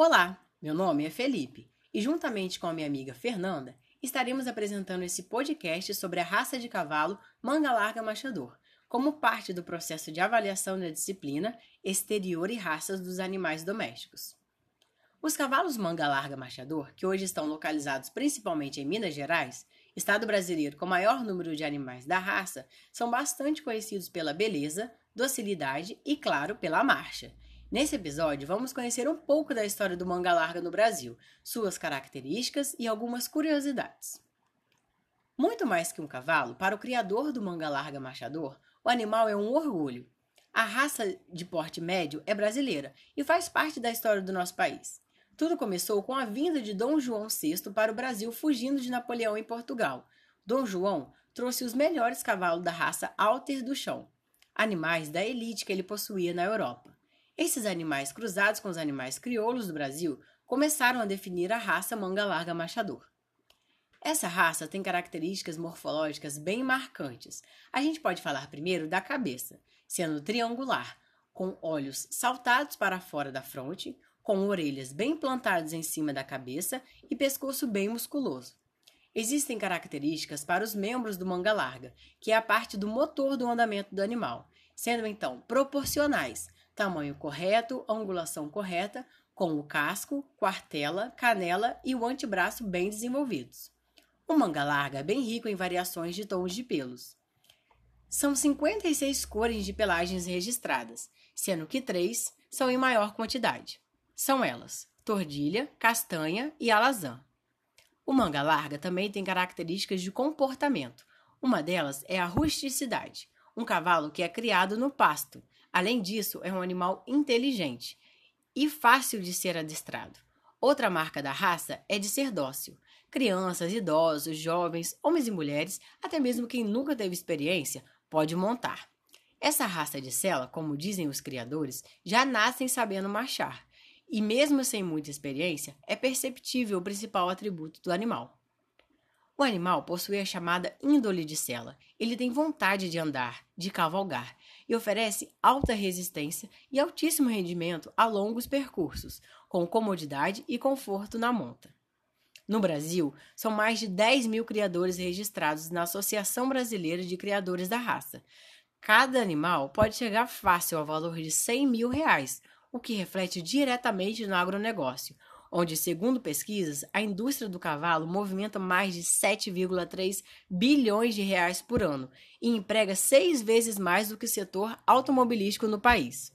Olá, meu nome é Felipe e, juntamente com a minha amiga Fernanda, estaremos apresentando esse podcast sobre a raça de cavalo manga larga machador, como parte do processo de avaliação da disciplina exterior e raças dos animais domésticos. Os cavalos manga larga machador, que hoje estão localizados principalmente em Minas Gerais, estado brasileiro com maior número de animais da raça, são bastante conhecidos pela beleza, docilidade e, claro, pela marcha. Nesse episódio, vamos conhecer um pouco da história do manga larga no Brasil, suas características e algumas curiosidades. Muito mais que um cavalo, para o criador do manga larga machador, o animal é um orgulho. A raça de porte médio é brasileira e faz parte da história do nosso país. Tudo começou com a vinda de Dom João VI para o Brasil fugindo de Napoleão em Portugal. Dom João trouxe os melhores cavalos da raça Alter do chão, animais da elite que ele possuía na Europa. Esses animais, cruzados com os animais crioulos do Brasil, começaram a definir a raça manga larga machador. Essa raça tem características morfológicas bem marcantes. A gente pode falar primeiro da cabeça, sendo triangular, com olhos saltados para fora da fronte, com orelhas bem plantadas em cima da cabeça e pescoço bem musculoso. Existem características para os membros do manga larga, que é a parte do motor do andamento do animal, sendo então proporcionais, tamanho correto, angulação correta, com o casco, quartela, canela e o antebraço bem desenvolvidos. O manga larga é bem rico em variações de tons de pelos. São 56 cores de pelagens registradas, sendo que três são em maior quantidade. São elas: tordilha, castanha e alazã. O manga larga também tem características de comportamento. Uma delas é a rusticidade, um cavalo que é criado no pasto. Além disso, é um animal inteligente e fácil de ser adestrado. Outra marca da raça é de ser dócil. Crianças, idosos, jovens, homens e mulheres, até mesmo quem nunca teve experiência, pode montar. Essa raça de sela, como dizem os criadores, já nascem sabendo marchar e mesmo sem muita experiência, é perceptível o principal atributo do animal. O animal possui a chamada índole de sela. Ele tem vontade de andar, de cavalgar e oferece alta resistência e altíssimo rendimento a longos percursos, com comodidade e conforto na monta. No Brasil, são mais de 10 mil criadores registrados na Associação Brasileira de Criadores da Raça. Cada animal pode chegar fácil ao valor de 100 mil reais, o que reflete diretamente no agronegócio, onde, segundo pesquisas, a indústria do cavalo movimenta mais de 7,3 bilhões de reais por ano e emprega seis vezes mais do que o setor automobilístico no país.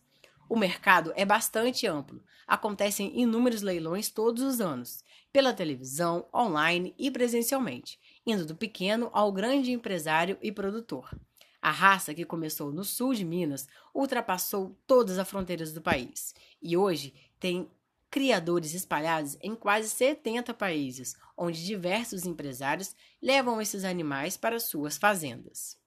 O mercado é bastante amplo. Acontecem inúmeros leilões todos os anos, pela televisão, online e presencialmente, indo do pequeno ao grande empresário e produtor. A raça, que começou no sul de Minas, ultrapassou todas as fronteiras do país e hoje tem criadores espalhados em quase 70 países, onde diversos empresários levam esses animais para suas fazendas.